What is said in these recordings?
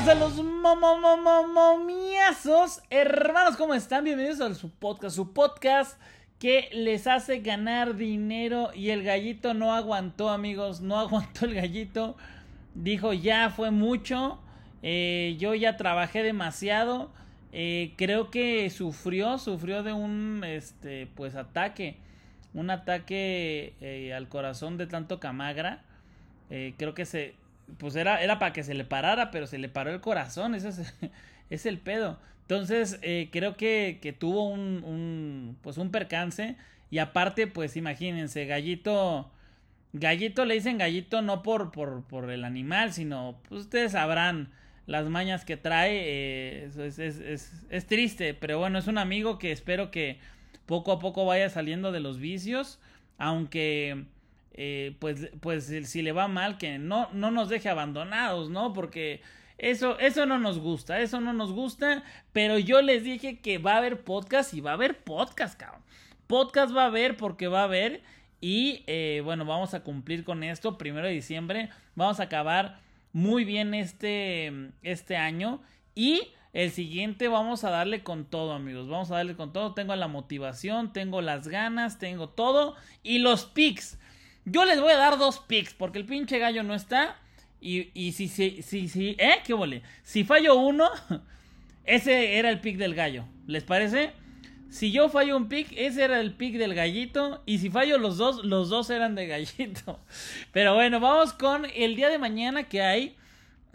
A los momiazos. Hermanos, ¿cómo están? Bienvenidos a su podcast, su podcast que les hace ganar dinero y el gallito no aguantó, amigos, no aguantó el gallito. Dijo, ya fue mucho, eh, yo ya trabajé demasiado. Eh, creo que sufrió, sufrió de un, este, pues ataque, un ataque eh, al corazón de tanto camagra. creo que se, pues era, era para que se le parara, pero se le paró el corazón, ese es, el pedo. Entonces, eh, creo que, que tuvo un, un, pues un percance. Y aparte, pues imagínense, gallito, gallito le dicen gallito no por, por, por el animal, sino, pues ustedes sabrán las mañas que trae. Eh, es, es, es, es, triste, pero bueno, es un amigo que espero que poco a poco vaya saliendo de los vicios. Aunque eh, pues, pues si le va mal, que no, no nos deje abandonados, ¿no? Porque eso, eso no nos gusta, eso no nos gusta, pero yo les dije que va a haber podcast y va a haber podcast, cabrón. Podcast va a haber porque va a haber y eh, bueno, vamos a cumplir con esto, primero de diciembre, vamos a acabar muy bien este, este año y el siguiente vamos a darle con todo, amigos. Vamos a darle con todo. Tengo la motivación, tengo las ganas, tengo todo. Y los pics. Yo les voy a dar dos picks porque el pinche gallo no está. Y, y si, si, si, si, ¿eh? ¿Qué vole? Si fallo uno, ese era el pick del gallo. ¿Les parece? Si yo fallo un pick, ese era el pick del gallito. Y si fallo los dos, los dos eran de gallito. Pero bueno, vamos con el día de mañana que hay.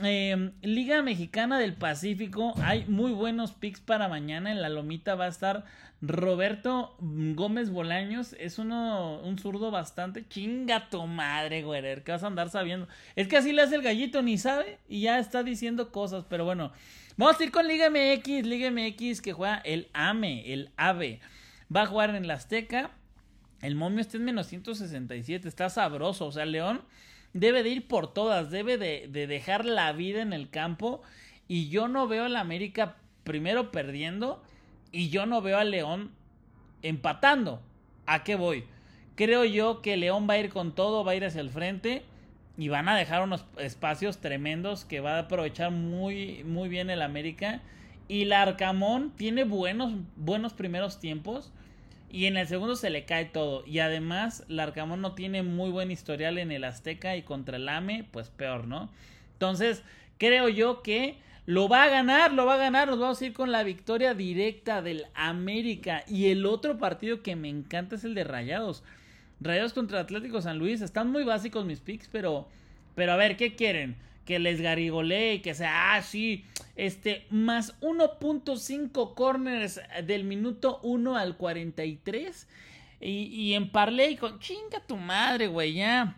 Eh, Liga Mexicana del Pacífico. Hay muy buenos picks para mañana. En la lomita va a estar Roberto Gómez Bolaños es uno, un zurdo bastante chinga tu madre, güey. Que vas a andar sabiendo. Es que así le hace el gallito, ni sabe. Y ya está diciendo cosas. Pero bueno, vamos a ir con Liga MX. Liga MX que juega el AME, el AVE. Va a jugar en la Azteca. El momio está en menos 167. Está sabroso. O sea, León debe de ir por todas. Debe de, de dejar la vida en el campo. Y yo no veo a la América primero perdiendo y yo no veo a León empatando. ¿A qué voy? Creo yo que León va a ir con todo, va a ir hacia el frente y van a dejar unos espacios tremendos que va a aprovechar muy, muy bien el América. Y la Arcamón tiene buenos, buenos primeros tiempos. Y en el segundo se le cae todo. Y además, Larcamón no tiene muy buen historial en el Azteca y contra el AME, pues peor, ¿no? Entonces, creo yo que lo va a ganar, lo va a ganar. Nos vamos a ir con la victoria directa del América. Y el otro partido que me encanta es el de Rayados. Rayados contra Atlético San Luis. Están muy básicos mis picks, pero. Pero a ver, ¿qué quieren? Que les garigolee y que sea, ah, sí, este, más 1.5 corners del minuto 1 al 43. Y, y en parlay con, chinga tu madre, güey, ya.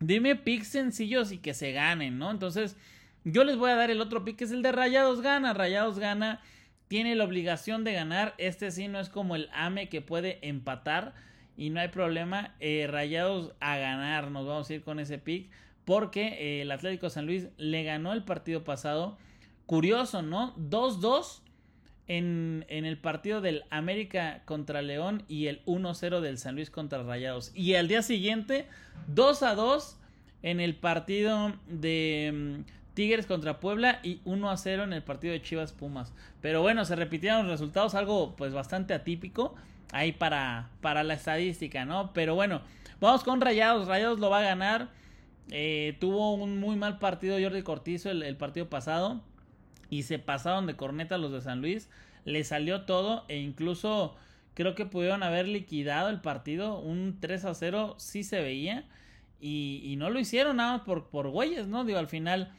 Dime picks sencillos y que se ganen, ¿no? Entonces, yo les voy a dar el otro pick, que es el de Rayados Gana. Rayados Gana tiene la obligación de ganar. Este sí no es como el AME que puede empatar y no hay problema. Eh, Rayados a ganar, nos vamos a ir con ese pick. Porque eh, el Atlético San Luis le ganó el partido pasado. Curioso, ¿no? 2-2 en, en, el partido del América contra León y el 1-0 del San Luis contra Rayados. Y al día siguiente, 2-2 en el partido de mm, Tigres contra Puebla y 1 a 0 en el partido de Chivas Pumas. Pero bueno, se repitieron los resultados, algo pues bastante atípico ahí para, para la estadística, ¿no? Pero bueno, vamos con Rayados. Rayados lo va a ganar. Eh, tuvo un muy mal partido Jordi Cortizo el, partido pasado y se pasaron de corneta los de San Luis. Le salió todo e incluso creo que pudieron haber liquidado el partido. Un 3 a 0 sí se veía y, y no lo hicieron nada más por, por güeyes, ¿no? Digo, al final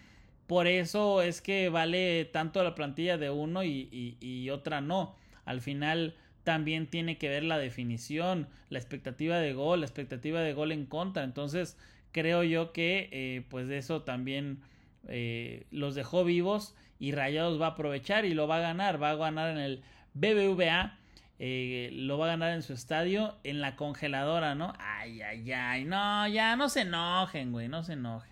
por eso es que vale tanto la plantilla de uno y, y, otra no. Al final también tiene que ver la definición, la expectativa de gol, la expectativa de gol en contra. Entonces creo yo que eh, pues de eso también eh, los dejó vivos y Rayados va a aprovechar y lo va a ganar. Va a ganar en el BBVA. Eh, lo va a ganar en su estadio, en la congeladora, ¿no? Ay, ay, ay, no, ya no se enojen, güey, no se enojen.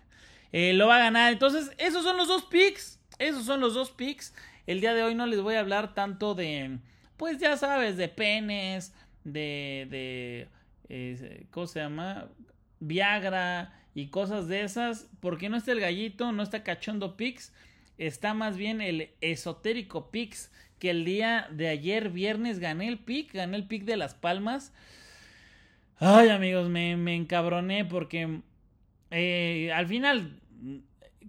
Lo va a ganar. Entonces, esos son los dos picks. Esos son los dos picks. El día de hoy no les voy a hablar tanto de, pues ya sabes, de penes, de, de, ¿cómo se llama? Viagra y cosas de esas. Porque no está el gallito, no está cachondo picks. está más bien el esotérico Pix, que el día de ayer viernes gané el pick, gané el pick de Las Palmas. Ay amigos, me, me encabroné porque eh, al final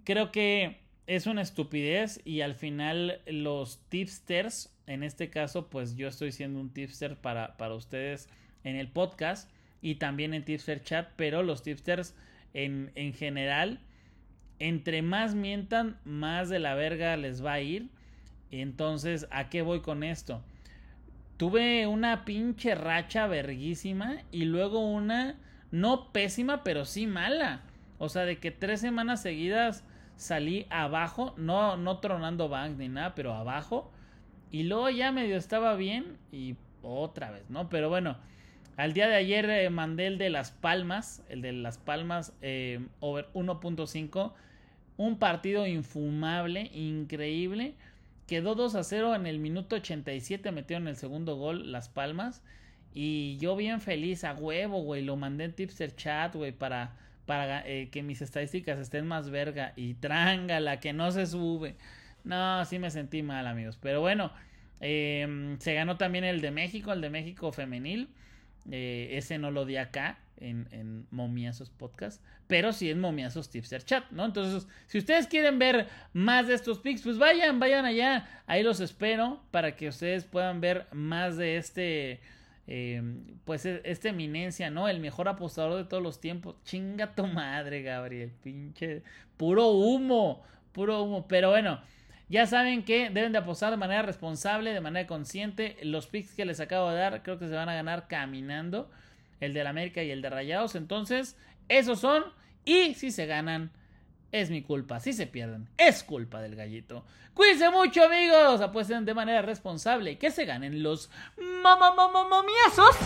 creo que es una estupidez y al final los tipsters, en este caso pues yo estoy siendo un tipster para, para ustedes en el podcast y también en tipster chat, pero los tipsters en, en general, entre más mientan, más de la verga les va a ir. Entonces, ¿a qué voy con esto? Tuve una pinche racha verguísima y luego una no pésima, pero sí mala. O sea, de que tres semanas seguidas salí abajo, no, no tronando bank ni nada, pero abajo. Y luego ya medio estaba bien y otra vez, ¿no? Pero bueno, al día de ayer eh, mandé el de Las Palmas, el de Las Palmas eh, over 1.5. Un partido infumable, increíble. Quedó 2 a 0 en el minuto 87, en el segundo gol Las Palmas. Y yo bien feliz, a huevo, güey. Lo mandé en Tipster Chat, güey, para, para eh, que mis estadísticas estén más verga. Y trángala, que no se sube. No, sí me sentí mal, amigos. Pero bueno, em, se ganó también el de México, el de México femenil. Eh, ese no lo di acá en, en Momiazos Podcast, pero sí en Momiazos Tipster Chat, ¿no? Entonces, si ustedes quieren ver más de estos pics, pues vayan, vayan allá. Ahí los espero para que ustedes puedan ver más de este. Eh, pues e, esta eminencia, ¿no? El mejor apostador de todos los tiempos. Chinga tu madre, Gabriel. Pinche. Puro humo. Puro humo. Pero bueno. Ya saben que deben de apostar de manera responsable, de manera consciente. Los picks que les acabo de dar creo que se van a ganar caminando. El de la América y el de Rayados. Entonces, esos son. Y si se ganan, es mi culpa. Si se pierden, es culpa del gallito. Cuídense mucho, amigos. Apuesten de manera responsable que se ganen los momiazos.